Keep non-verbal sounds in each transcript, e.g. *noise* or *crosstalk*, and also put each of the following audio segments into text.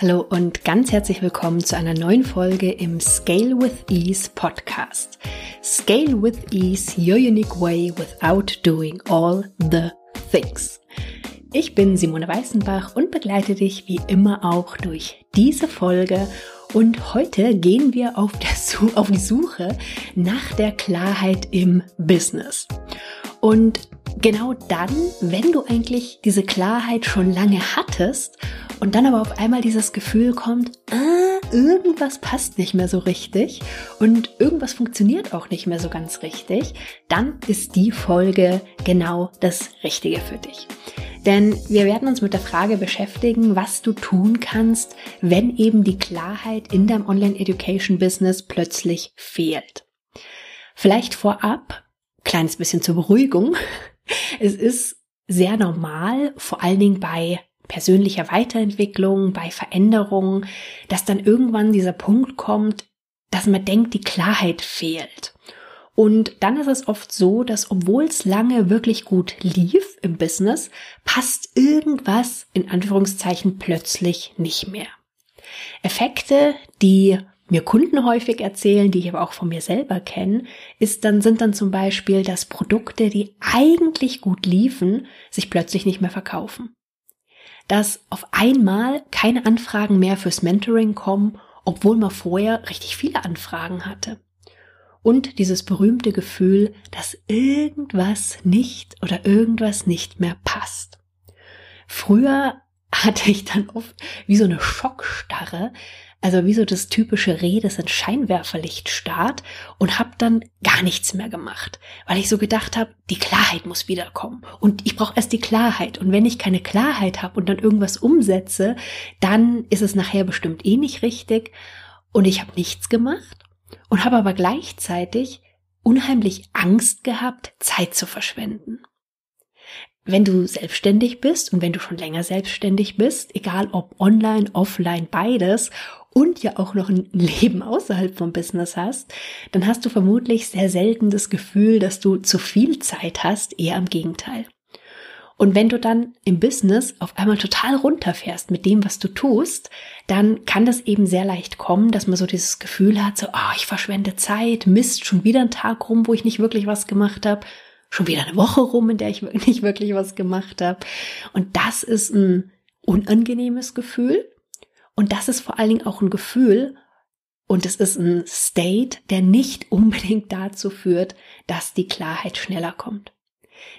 Hallo und ganz herzlich willkommen zu einer neuen Folge im Scale with Ease Podcast. Scale with Ease, your unique way without doing all the things. Ich bin Simone Weißenbach und begleite dich wie immer auch durch diese Folge. Und heute gehen wir auf, auf die Suche nach der Klarheit im Business. Und genau dann, wenn du eigentlich diese Klarheit schon lange hattest und dann aber auf einmal dieses Gefühl kommt, ah, irgendwas passt nicht mehr so richtig und irgendwas funktioniert auch nicht mehr so ganz richtig, dann ist die Folge genau das Richtige für dich. Denn wir werden uns mit der Frage beschäftigen, was du tun kannst, wenn eben die Klarheit in deinem Online-Education-Business plötzlich fehlt. Vielleicht vorab, kleines bisschen zur Beruhigung. *laughs* Es ist sehr normal, vor allen Dingen bei persönlicher Weiterentwicklung, bei Veränderungen, dass dann irgendwann dieser Punkt kommt, dass man denkt, die Klarheit fehlt. Und dann ist es oft so, dass obwohl es lange wirklich gut lief im Business, passt irgendwas in Anführungszeichen plötzlich nicht mehr. Effekte, die mir Kunden häufig erzählen, die ich aber auch von mir selber kenne, ist dann, sind dann zum Beispiel, dass Produkte, die eigentlich gut liefen, sich plötzlich nicht mehr verkaufen. Dass auf einmal keine Anfragen mehr fürs Mentoring kommen, obwohl man vorher richtig viele Anfragen hatte. Und dieses berühmte Gefühl, dass irgendwas nicht oder irgendwas nicht mehr passt. Früher hatte ich dann oft wie so eine Schockstarre, also wie so das typische Reh, das in Scheinwerferlicht starrt und habe dann gar nichts mehr gemacht, weil ich so gedacht habe, die Klarheit muss wiederkommen. Und ich brauche erst die Klarheit. Und wenn ich keine Klarheit habe und dann irgendwas umsetze, dann ist es nachher bestimmt eh nicht richtig. Und ich habe nichts gemacht und habe aber gleichzeitig unheimlich Angst gehabt, Zeit zu verschwenden. Wenn du selbstständig bist und wenn du schon länger selbstständig bist, egal ob online, offline, beides und ja auch noch ein Leben außerhalb vom Business hast, dann hast du vermutlich sehr selten das Gefühl, dass du zu viel Zeit hast, eher im Gegenteil. Und wenn du dann im Business auf einmal total runterfährst mit dem, was du tust, dann kann das eben sehr leicht kommen, dass man so dieses Gefühl hat, so, ah, oh, ich verschwende Zeit, Mist, schon wieder ein Tag rum, wo ich nicht wirklich was gemacht habe schon wieder eine Woche rum, in der ich *laughs* nicht wirklich was gemacht habe. Und das ist ein unangenehmes Gefühl. Und das ist vor allen Dingen auch ein Gefühl, und es ist ein State, der nicht *laughs* unbedingt dazu führt, dass die Klarheit schneller kommt.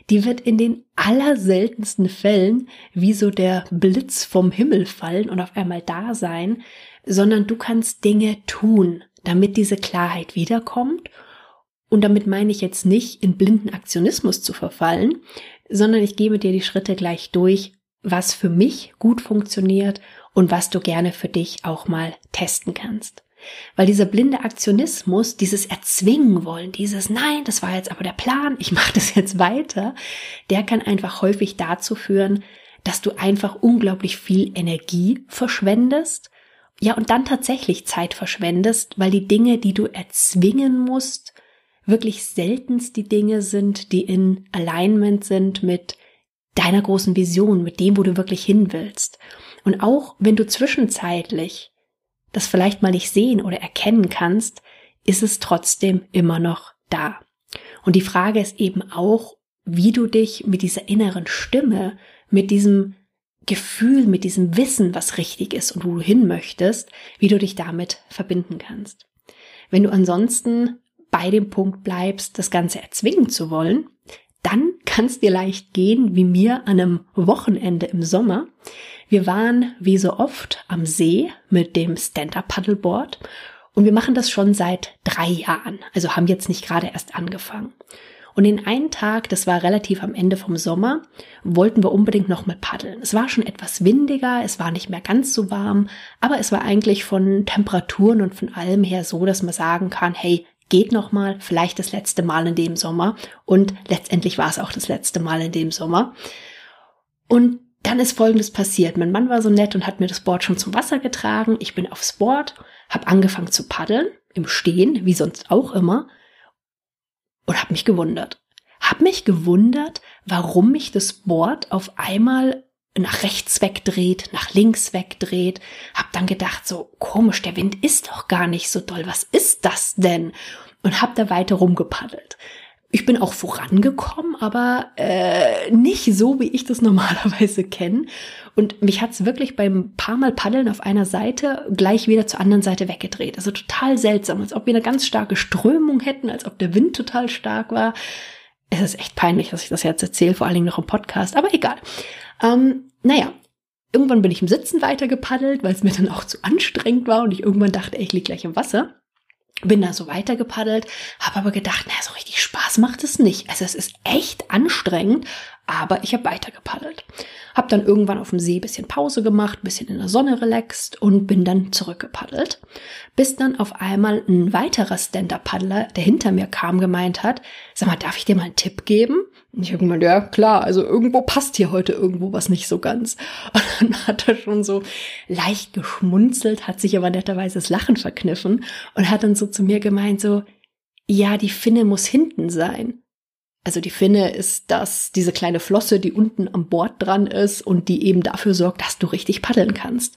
Die wird in den allerseltensten Fällen wie so der Blitz vom Himmel fallen und auf einmal da sein, sondern du kannst Dinge tun, damit diese Klarheit wiederkommt und damit meine ich jetzt nicht, in blinden Aktionismus zu verfallen, sondern ich gebe dir die Schritte gleich durch, was für mich gut funktioniert und was du gerne für dich auch mal testen kannst. Weil dieser blinde Aktionismus, dieses Erzwingen wollen, dieses Nein, das war jetzt aber der Plan, ich mache das jetzt weiter, der kann einfach häufig dazu führen, dass du einfach unglaublich viel Energie verschwendest, ja, und dann tatsächlich Zeit verschwendest, weil die Dinge, die du erzwingen musst, wirklich seltenst die Dinge sind, die in Alignment sind mit deiner großen Vision, mit dem, wo du wirklich hin willst. Und auch wenn du zwischenzeitlich das vielleicht mal nicht sehen oder erkennen kannst, ist es trotzdem immer noch da. Und die Frage ist eben auch, wie du dich mit dieser inneren Stimme, mit diesem Gefühl, mit diesem Wissen, was richtig ist und wo du hin möchtest, wie du dich damit verbinden kannst. Wenn du ansonsten bei dem Punkt bleibst, das Ganze erzwingen zu wollen, dann kann es dir leicht gehen, wie mir an einem Wochenende im Sommer. Wir waren, wie so oft, am See mit dem Stand-Up-Paddleboard und wir machen das schon seit drei Jahren, also haben jetzt nicht gerade erst angefangen. Und den einen Tag, das war relativ am Ende vom Sommer, wollten wir unbedingt noch mal paddeln. Es war schon etwas windiger, es war nicht mehr ganz so warm, aber es war eigentlich von Temperaturen und von allem her so, dass man sagen kann, hey, geht nochmal, vielleicht das letzte Mal in dem Sommer. Und letztendlich war es auch das letzte Mal in dem Sommer. Und dann ist Folgendes passiert. Mein Mann war so nett und hat mir das Board schon zum Wasser getragen. Ich bin aufs Board, habe angefangen zu paddeln, im Stehen, wie sonst auch immer, und habe mich gewundert. Hab mich gewundert, warum mich das Board auf einmal nach rechts wegdreht, nach links wegdreht. Hab dann gedacht, so komisch, der Wind ist doch gar nicht so doll. Was ist das denn? Und hab da weiter rumgepaddelt. Ich bin auch vorangekommen, aber äh, nicht so, wie ich das *laughs* normalerweise kenne. Und mich hat's wirklich beim paar Mal Paddeln auf einer Seite gleich wieder zur anderen Seite weggedreht. Also total seltsam, als ob wir eine ganz starke Strömung hätten, als ob der Wind total stark war. Es ist echt peinlich, dass ich das jetzt erzähle, vor allen Dingen noch im Podcast, aber egal. Ähm, naja, irgendwann bin ich im Sitzen weiter gepaddelt, weil es mir dann auch zu anstrengend war und ich irgendwann dachte, ich lieg gleich im Wasser bin da so weiter gepaddelt, habe aber gedacht, na, so richtig Spaß macht es nicht. Also es ist echt anstrengend, aber ich habe weiter gepaddelt. Hab dann irgendwann auf dem See bisschen Pause gemacht, bisschen in der Sonne relaxt und bin dann zurückgepaddelt, bis dann auf einmal ein weiterer Stand-Up-Paddler, der hinter mir kam, gemeint hat, sag mal, darf ich dir mal einen Tipp geben? Und ich habe gemeint, ja klar, also irgendwo passt hier heute irgendwo was nicht so ganz. *laughs* Und dann hat er schon so leicht geschmunzelt, hat sich aber netterweise das Lachen verkniffen und hat dann so zu mir gemeint, so, ja, die Finne muss hinten sein. Also die Finne ist das, diese kleine Flosse, die unten am Bord dran ist und die eben dafür sorgt, dass du richtig paddeln kannst.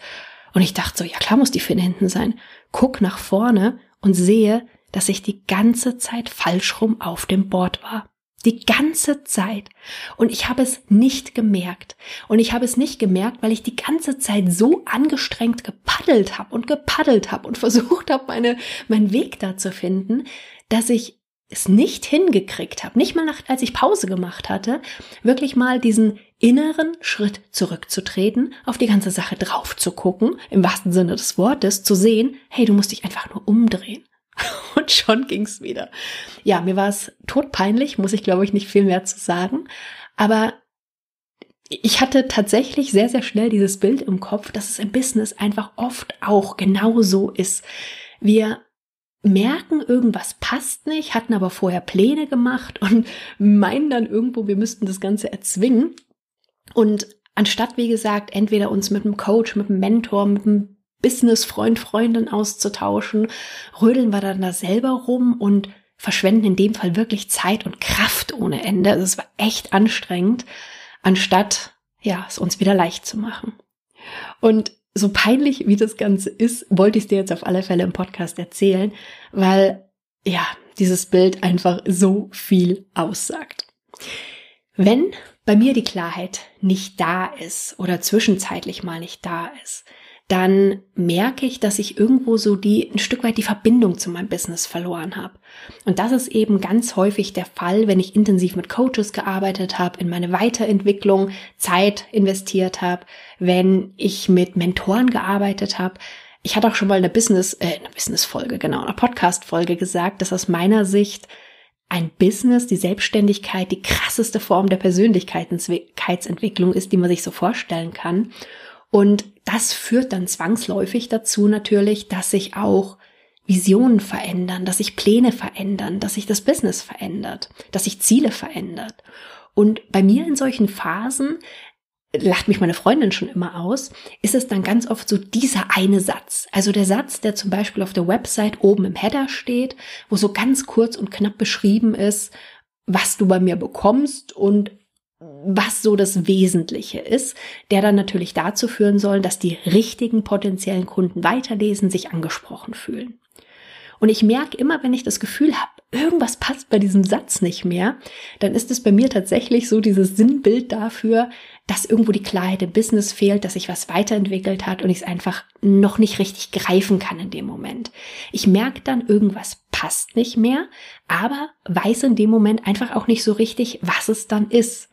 Und ich dachte so, ja klar muss die Finne hinten sein. Guck nach vorne und sehe, dass ich die ganze Zeit falsch rum auf dem Board war. Die ganze Zeit. Und ich habe es nicht gemerkt. Und ich habe es nicht gemerkt, weil ich die ganze Zeit so angestrengt gepaddelt habe und gepaddelt habe und *laughs* versucht habe, meine, meinen Weg da zu finden, dass ich es nicht hingekriegt habe, nicht mal nach, als ich Pause gemacht hatte, wirklich mal diesen inneren Schritt zurückzutreten, auf die ganze Sache drauf zu gucken, im wahrsten Sinne des Wortes, zu sehen, hey, du musst dich einfach nur umdrehen. *laughs* Und schon ging's wieder. Ja, mir war es todpeinlich, muss ich glaube ich nicht viel mehr zu sagen. Aber ich hatte tatsächlich sehr, sehr schnell dieses Bild im Kopf, dass es im Business einfach oft auch genau so ist. Wir merken, irgendwas passt nicht, hatten aber vorher Pläne gemacht und *laughs* meinen dann irgendwo, wir müssten das Ganze erzwingen. Und anstatt, wie gesagt, entweder uns mit einem Coach, mit einem Mentor, mit einem Business-Freund, Freundin auszutauschen, rödeln wir dann da selber rum und verschwenden in dem Fall wirklich Zeit und Kraft ohne Ende. Also es war echt anstrengend, anstatt, ja, es uns wieder leicht zu machen. Und so peinlich wie das Ganze ist, wollte ich es dir jetzt auf alle Fälle im Podcast erzählen, weil, ja, dieses Bild einfach so viel aussagt. Wenn bei mir die Klarheit nicht da ist oder zwischenzeitlich mal nicht da ist, dann merke ich, dass ich irgendwo so die ein Stück weit die Verbindung zu meinem Business verloren habe. Und das ist eben ganz häufig der Fall, wenn ich intensiv mit Coaches gearbeitet habe, in meine Weiterentwicklung Zeit investiert habe, wenn ich mit Mentoren gearbeitet habe. Ich hatte auch schon mal eine Business äh, eine Business Folge, genau, eine Podcast Folge gesagt, dass aus meiner Sicht ein Business, die Selbstständigkeit, die krasseste Form der Persönlichkeitsentwicklung ist, die man sich so vorstellen kann. Und das führt dann zwangsläufig dazu natürlich, dass sich auch Visionen verändern, dass sich Pläne verändern, dass sich das Business verändert, dass sich Ziele verändert. Und bei mir in solchen Phasen lacht mich meine Freundin schon immer aus, ist es dann ganz oft so dieser eine Satz. Also der Satz, der zum Beispiel auf der Website oben im Header steht, wo so ganz kurz und knapp beschrieben ist, was du bei mir bekommst und was so das Wesentliche ist, der dann natürlich dazu führen soll, dass die richtigen potenziellen Kunden weiterlesen, sich angesprochen fühlen. Und ich merke immer, wenn ich das Gefühl habe, irgendwas passt bei diesem Satz nicht mehr, dann ist es bei mir tatsächlich so dieses Sinnbild dafür, dass irgendwo die Klarheit im Business fehlt, dass sich was weiterentwickelt hat und ich es einfach noch nicht richtig greifen kann in dem Moment. Ich merke dann, irgendwas passt nicht mehr, aber weiß in dem Moment einfach auch nicht so richtig, was es dann ist.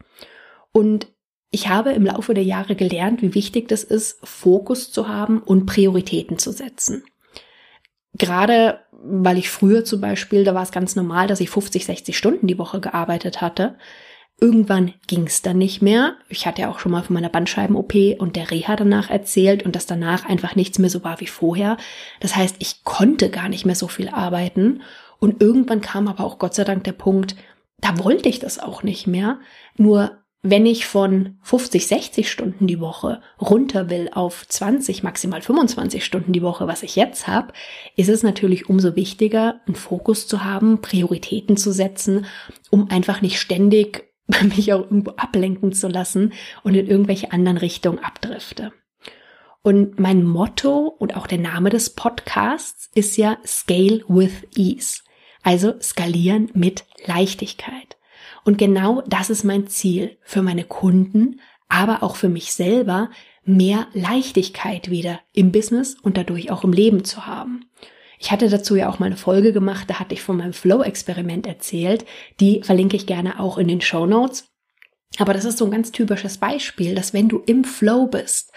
Und ich habe im Laufe der Jahre gelernt, wie wichtig das ist, Fokus zu haben und Prioritäten zu setzen. Gerade weil ich früher zum Beispiel, da war es ganz normal, dass ich 50, 60 Stunden die Woche gearbeitet hatte. Irgendwann ging es dann nicht mehr. Ich hatte ja auch schon mal von meiner Bandscheiben-OP und der Reha danach erzählt und dass danach einfach nichts mehr so war wie vorher. Das heißt, ich konnte gar nicht mehr so viel arbeiten. Und irgendwann kam aber auch Gott sei Dank der Punkt, da wollte ich das auch nicht mehr. Nur wenn ich von 50, 60 Stunden die Woche runter will auf 20, maximal 25 Stunden die Woche, was ich jetzt habe, ist es natürlich umso wichtiger, einen Fokus zu haben, Prioritäten zu setzen, um einfach nicht ständig *laughs* mich auch irgendwo ablenken zu lassen und in irgendwelche anderen Richtungen abdrifte. Und mein Motto und auch der Name des Podcasts ist ja Scale with Ease. Also skalieren mit Leichtigkeit. Und genau das ist mein Ziel für meine Kunden, aber auch für mich selber, mehr Leichtigkeit wieder im Business und dadurch auch im Leben zu haben. Ich hatte dazu ja auch mal eine Folge gemacht, da hatte ich von meinem Flow-Experiment erzählt. Die verlinke ich gerne auch in den Show Notes. Aber das ist so ein ganz typisches Beispiel, dass wenn du im Flow bist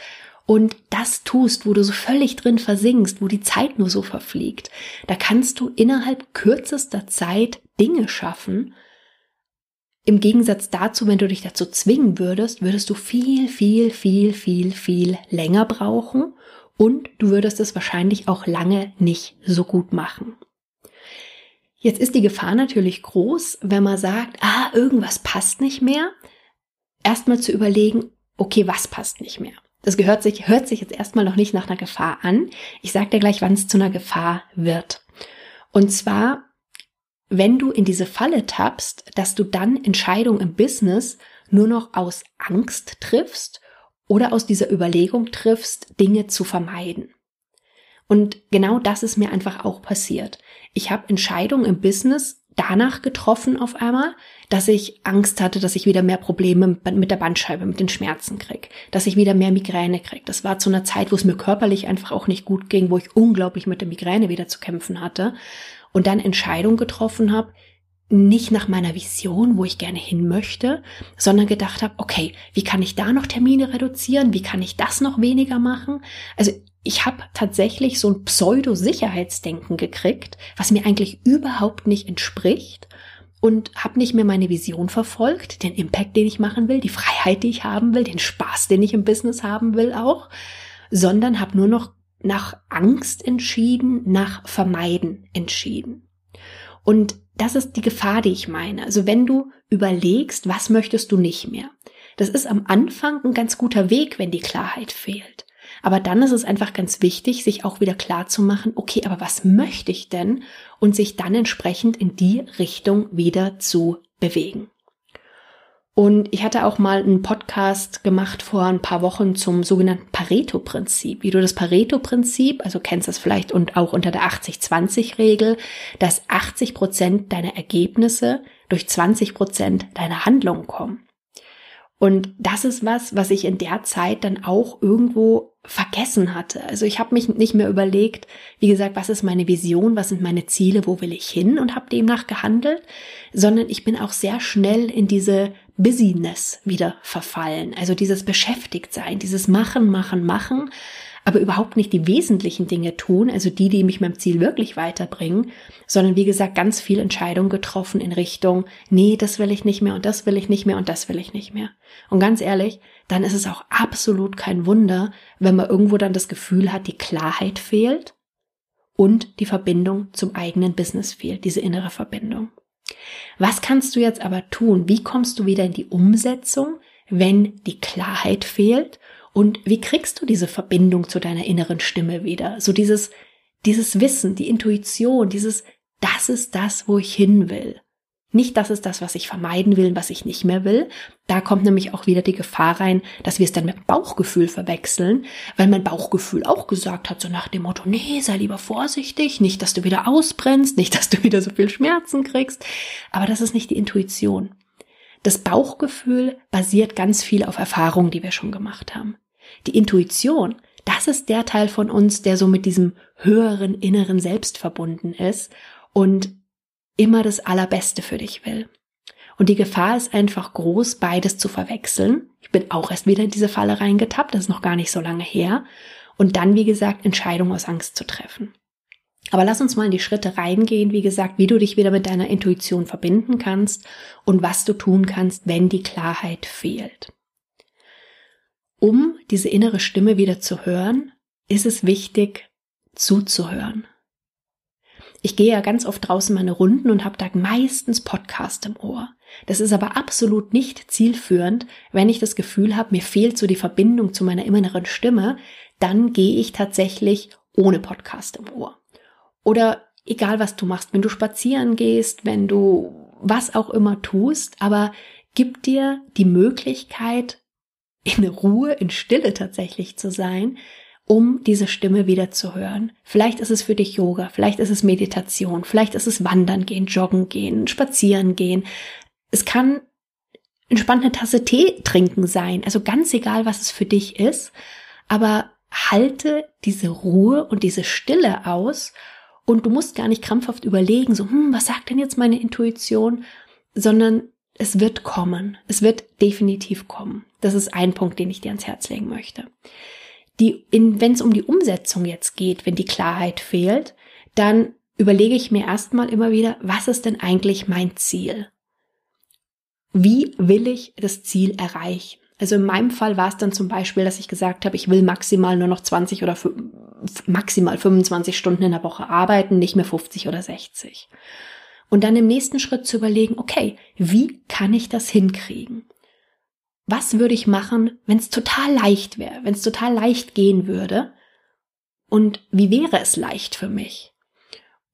und das tust, wo du so völlig drin versinkst, wo die Zeit nur so verfliegt, da kannst du innerhalb kürzester Zeit Dinge schaffen. Im Gegensatz dazu, wenn du dich dazu zwingen würdest, würdest du viel, viel, viel, viel, viel länger brauchen und du würdest es wahrscheinlich auch lange nicht so gut machen. Jetzt ist die Gefahr natürlich groß, wenn man sagt, ah, irgendwas passt nicht mehr, erstmal zu überlegen, okay, was passt nicht mehr? Das gehört sich, hört sich jetzt erstmal noch nicht nach einer Gefahr an. Ich sage dir gleich, wann es zu einer Gefahr wird. Und zwar, wenn du in diese Falle tappst, dass du dann Entscheidungen im Business nur noch aus Angst triffst oder aus dieser Überlegung triffst, Dinge zu vermeiden. Und genau das ist mir einfach auch passiert. Ich habe Entscheidungen im Business danach getroffen auf einmal, dass ich Angst hatte, dass ich wieder mehr Probleme mit der Bandscheibe, mit den Schmerzen krieg, dass ich wieder mehr Migräne krieg. Das war zu einer Zeit, wo es mir körperlich einfach auch nicht gut ging, wo ich unglaublich mit der Migräne wieder zu kämpfen hatte und dann Entscheidungen getroffen habe, nicht nach meiner Vision, wo ich gerne hin möchte, sondern gedacht habe, okay, wie kann ich da noch Termine reduzieren? Wie kann ich das noch weniger machen? Also ich habe tatsächlich so ein Pseudo-Sicherheitsdenken gekriegt, was mir eigentlich überhaupt nicht entspricht und habe nicht mehr meine Vision verfolgt, den Impact, den ich machen will, die Freiheit, die ich haben will, den Spaß, den ich im Business haben will auch, sondern habe nur noch nach Angst entschieden, nach Vermeiden entschieden. Und das ist die Gefahr, die ich meine. Also wenn du überlegst, was möchtest du nicht mehr. Das ist am Anfang ein ganz guter Weg, wenn die Klarheit fehlt. Aber dann ist es einfach ganz wichtig, sich auch wieder klar zu machen, okay, aber was möchte ich denn? Und sich dann entsprechend in die Richtung wieder zu bewegen. Und ich hatte auch mal einen Podcast gemacht vor ein paar Wochen zum sogenannten Pareto-Prinzip. Wie du das Pareto-Prinzip, also kennst das vielleicht und auch unter der 80-20-Regel, dass 80 Prozent deiner Ergebnisse durch 20 Prozent deiner Handlungen kommen. Und das ist was, was ich in der Zeit dann auch irgendwo vergessen hatte. Also ich habe mich nicht mehr überlegt, wie gesagt, was ist meine Vision, was sind meine Ziele, wo will ich hin und habe demnach gehandelt, sondern ich bin auch sehr schnell in diese Busyness wieder verfallen. Also dieses Beschäftigtsein, dieses Machen, Machen, Machen, aber überhaupt nicht die wesentlichen Dinge tun, also die, die mich meinem Ziel wirklich weiterbringen, sondern wie gesagt, ganz viel Entscheidungen getroffen in Richtung, nee, das will ich nicht mehr und das will ich nicht mehr und das will ich nicht mehr. Und ganz ehrlich, dann ist es auch absolut kein Wunder, wenn man irgendwo dann das Gefühl hat, die Klarheit fehlt und die Verbindung zum eigenen Business fehlt, diese innere Verbindung. Was kannst du jetzt aber tun? Wie kommst du wieder in die Umsetzung, wenn die Klarheit fehlt und wie kriegst du diese Verbindung zu deiner inneren Stimme wieder? So dieses, dieses Wissen, die Intuition, dieses, das ist das, wo ich hin will. Nicht das ist das, was ich vermeiden will, was ich nicht mehr will. Da kommt nämlich auch wieder die Gefahr rein, dass wir es dann mit Bauchgefühl verwechseln, weil mein Bauchgefühl auch gesagt hat, so nach dem Motto, nee, sei lieber vorsichtig, nicht, dass du wieder ausbrennst, nicht, dass du wieder so viel Schmerzen kriegst. Aber das ist nicht die Intuition. Das Bauchgefühl basiert ganz viel auf Erfahrungen, die wir schon gemacht haben. Die Intuition, das ist der Teil von uns, der so mit diesem höheren inneren Selbst verbunden ist und immer das Allerbeste für dich will. Und die Gefahr ist einfach groß, beides zu verwechseln. Ich bin auch erst wieder in diese Falle reingetappt, das ist noch gar nicht so lange her. Und dann, wie gesagt, Entscheidungen aus Angst zu treffen. Aber lass uns mal in die Schritte reingehen, wie gesagt, wie du dich wieder mit deiner Intuition verbinden kannst und was du tun kannst, wenn die Klarheit fehlt. Um diese innere Stimme wieder zu hören, ist es wichtig, zuzuhören. Ich gehe ja ganz oft draußen meine Runden und habe da meistens Podcast im Ohr. Das ist aber absolut nicht zielführend, wenn ich das Gefühl habe, mir fehlt so die Verbindung zu meiner inneren Stimme, dann gehe ich tatsächlich ohne Podcast im Ohr. Oder egal was du machst, wenn du spazieren gehst, wenn du was auch immer tust, aber gibt dir die Möglichkeit, in Ruhe, in Stille tatsächlich zu sein, um diese Stimme wieder zu hören. Vielleicht ist es für dich Yoga, vielleicht ist es Meditation, vielleicht ist es Wandern gehen, Joggen gehen, Spazieren gehen. Es kann entspannt eine Tasse Tee trinken sein, also ganz egal, was es für dich ist, aber halte diese Ruhe und diese Stille aus und du musst gar nicht krampfhaft überlegen, so, hm, was sagt denn jetzt meine Intuition, sondern es wird kommen. Es wird definitiv kommen. Das ist ein Punkt, den ich dir ans Herz legen möchte. Wenn es um die Umsetzung jetzt geht, wenn die Klarheit fehlt, dann überlege ich mir erstmal immer wieder, was ist denn eigentlich mein Ziel? Wie will ich das Ziel erreichen? Also in meinem Fall war es dann zum Beispiel, dass ich gesagt habe, ich will maximal nur noch 20 oder maximal 25 Stunden in der Woche arbeiten, nicht mehr 50 oder 60. Und dann im nächsten Schritt zu überlegen, okay, wie kann ich das hinkriegen? Was würde ich machen, wenn es total leicht wäre, wenn es total leicht gehen würde? Und wie wäre es leicht für mich?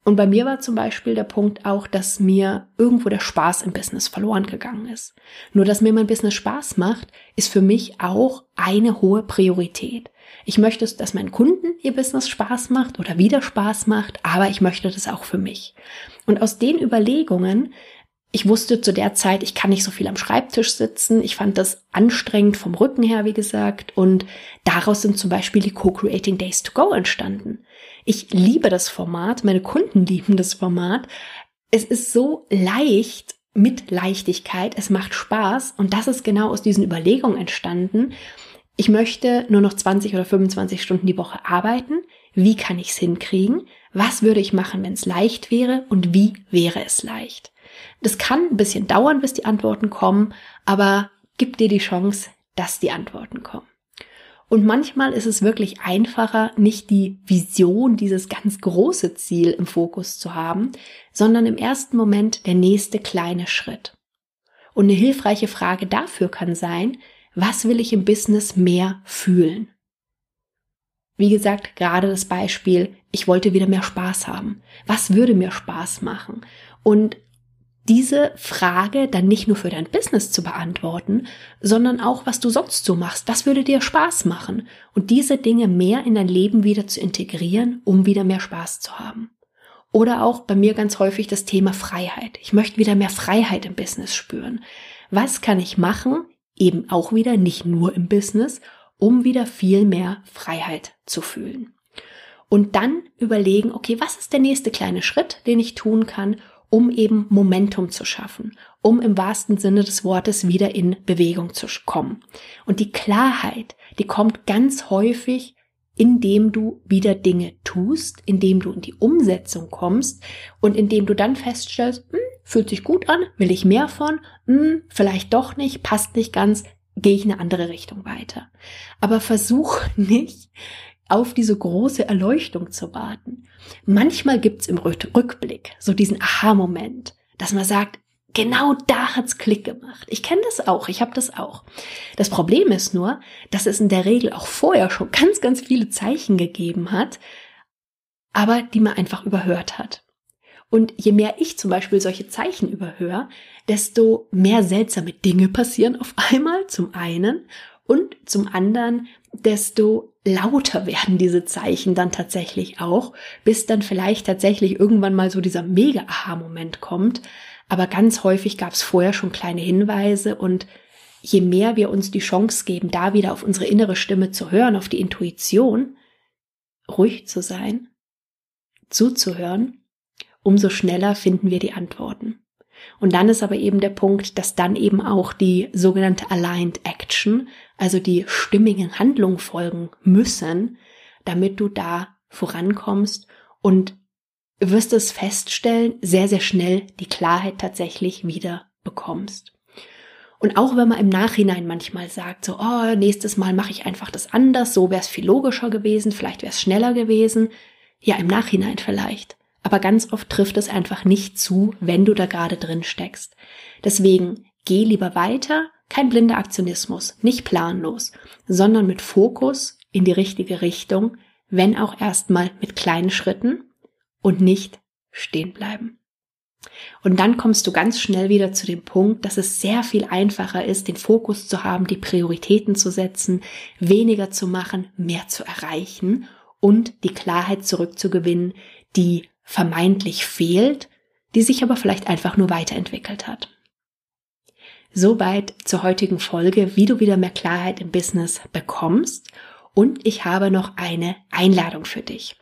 Und bei mir war zum Beispiel der Punkt auch, dass mir irgendwo der Spaß im Business verloren gegangen ist. Nur dass mir mein Business Spaß macht, ist für mich auch eine hohe Priorität. Ich möchte, dass meinen Kunden ihr Business Spaß macht oder wieder Spaß macht, aber ich möchte das auch für mich. Und aus den Überlegungen ich wusste zu der Zeit, ich kann nicht so viel am Schreibtisch sitzen. Ich fand das anstrengend vom Rücken her, wie gesagt. Und daraus sind zum Beispiel die Co-Creating Days to Go entstanden. Ich liebe das Format, meine Kunden lieben das Format. Es ist so leicht mit Leichtigkeit, es macht Spaß und das ist genau aus diesen Überlegungen entstanden. Ich möchte nur noch 20 oder 25 Stunden die Woche arbeiten. Wie kann ich es hinkriegen? Was würde ich machen, wenn es leicht wäre und wie wäre es leicht? Das kann ein bisschen dauern, bis die Antworten kommen, aber gib dir die Chance, dass die Antworten kommen. Und manchmal ist es wirklich einfacher, nicht die Vision, dieses ganz große Ziel im Fokus zu haben, sondern im ersten Moment der nächste kleine Schritt. Und eine hilfreiche Frage dafür kann sein, was will ich im Business mehr fühlen? Wie gesagt, gerade das Beispiel, ich wollte wieder mehr Spaß haben. Was würde mir Spaß machen? Und diese Frage dann nicht nur für dein Business zu beantworten, sondern auch, was du sonst so machst. Was würde dir Spaß machen? Und diese Dinge mehr in dein Leben wieder zu integrieren, um wieder mehr Spaß zu haben. Oder auch bei mir ganz häufig das Thema Freiheit. Ich möchte wieder mehr Freiheit im Business spüren. Was kann ich machen? Eben auch wieder nicht nur im Business, um wieder viel mehr Freiheit zu fühlen. Und dann überlegen, okay, was ist der nächste kleine Schritt, den ich tun kann, um eben Momentum zu schaffen, um im wahrsten Sinne des Wortes wieder in Bewegung zu kommen. Und die Klarheit, die kommt ganz häufig, indem du wieder Dinge tust, indem du in die Umsetzung kommst und indem du dann feststellst, hm, fühlt sich gut an, will ich mehr von, hm, vielleicht doch nicht, passt nicht ganz, gehe ich in eine andere Richtung weiter. Aber versuch *laughs* nicht, auf diese große Erleuchtung zu warten. Manchmal gibt's im Rückblick so diesen Aha-Moment, dass man sagt, genau da hat's Klick gemacht. Ich kenne das auch, ich habe das auch. Das Problem ist nur, dass es in der Regel auch vorher schon ganz, ganz viele Zeichen gegeben hat, aber die man einfach überhört hat. Und je mehr ich zum Beispiel solche Zeichen überhöre, desto mehr seltsame Dinge passieren auf einmal zum einen und zum anderen, desto lauter werden diese Zeichen dann tatsächlich auch, bis dann vielleicht tatsächlich irgendwann mal so dieser Mega-Aha-Moment kommt. Aber ganz häufig gab es vorher schon kleine Hinweise und je mehr wir uns die Chance geben, da wieder auf unsere innere Stimme zu hören, auf die Intuition, ruhig zu sein, zuzuhören, umso schneller finden wir die Antworten. Und dann ist aber eben der Punkt, dass dann eben auch die sogenannte Aligned Action, also die stimmigen Handlungen folgen müssen, damit du da vorankommst und wirst es feststellen, sehr, sehr schnell die Klarheit tatsächlich wieder bekommst. Und auch wenn man im Nachhinein manchmal sagt, so, oh, nächstes Mal mache ich einfach das anders, so wäre es viel logischer gewesen, vielleicht wäre es schneller gewesen. Ja, im Nachhinein vielleicht aber ganz oft trifft es einfach nicht zu, wenn du da gerade drin steckst. Deswegen geh lieber weiter, kein blinder Aktionismus, nicht planlos, sondern mit Fokus in die richtige Richtung, wenn auch erstmal mit kleinen Schritten und nicht stehen bleiben. Und dann kommst du ganz schnell wieder zu dem Punkt, dass es sehr viel einfacher ist, den Fokus zu haben, die Prioritäten zu setzen, weniger zu machen, mehr zu erreichen und die Klarheit zurückzugewinnen, die vermeintlich fehlt, die sich aber vielleicht einfach nur weiterentwickelt hat. Soweit zur heutigen Folge, wie du wieder mehr Klarheit im Business bekommst. Und ich habe noch eine Einladung für dich.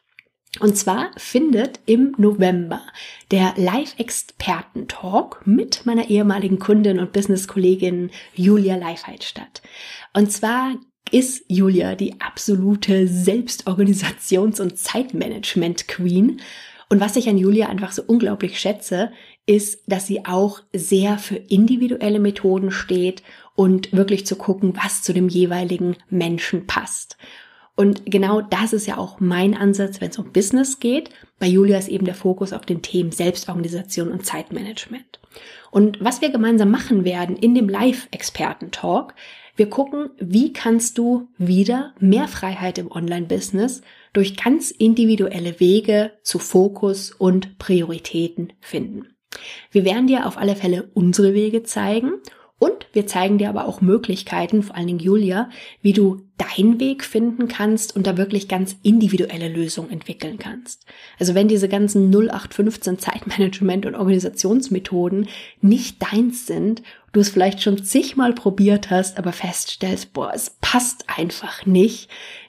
Und zwar findet im November der Live-Experten-Talk mit meiner ehemaligen Kundin und Business-Kollegin Julia Leifheit statt. Und zwar ist Julia die absolute Selbstorganisations- und Zeitmanagement-Queen. Und was ich an Julia einfach so unglaublich schätze, ist, dass sie auch sehr für individuelle Methoden steht und wirklich zu gucken, was zu dem jeweiligen Menschen passt. Und genau das ist ja auch mein Ansatz, wenn es um Business geht. Bei Julia ist eben der Fokus auf den Themen Selbstorganisation und Zeitmanagement. Und was wir gemeinsam machen werden in dem Live-Experten-Talk, wir gucken, wie kannst du wieder mehr Freiheit im Online-Business durch ganz individuelle Wege zu Fokus und Prioritäten finden. Wir werden dir auf alle Fälle unsere Wege zeigen und wir zeigen dir aber auch Möglichkeiten, vor allen Dingen Julia, wie du deinen Weg finden kannst und da wirklich ganz individuelle Lösungen entwickeln kannst. Also wenn diese ganzen 0815 Zeitmanagement und Organisationsmethoden nicht deins sind, du es vielleicht schon zigmal probiert hast, aber feststellst, boah, es passt einfach nicht,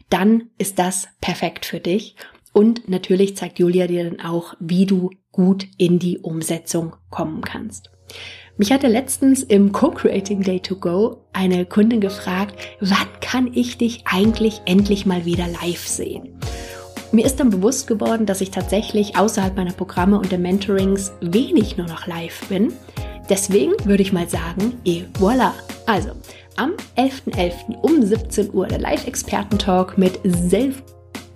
dann ist das perfekt für dich. Und natürlich zeigt Julia dir dann auch, wie du gut in die Umsetzung kommen kannst. Mich hatte letztens im Co-Creating Day to Go eine Kundin gefragt, wann kann ich dich eigentlich endlich mal wieder live sehen? Mir ist dann bewusst geworden, dass ich tatsächlich außerhalb meiner Programme und der Mentorings wenig nur noch live bin. Deswegen würde ich mal sagen, et voilà. Also, am 11.11. .11. um 17 Uhr der Live-Experten-Talk mit Self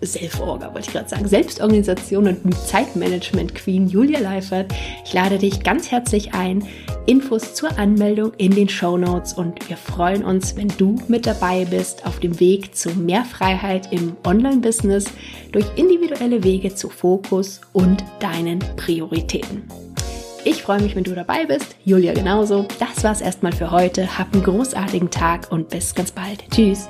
Self-Orga, wollte ich gerade sagen, Selbstorganisation und Zeitmanagement Queen Julia Leifert. Ich lade dich ganz herzlich ein. Infos zur Anmeldung in den Show Notes und wir freuen uns, wenn du mit dabei bist auf dem Weg zu mehr Freiheit im Online-Business durch individuelle Wege zu Fokus und deinen Prioritäten. Ich freue mich, wenn du dabei bist. Julia genauso. Das war's erstmal für heute. Hab einen großartigen Tag und bis ganz bald. Tschüss.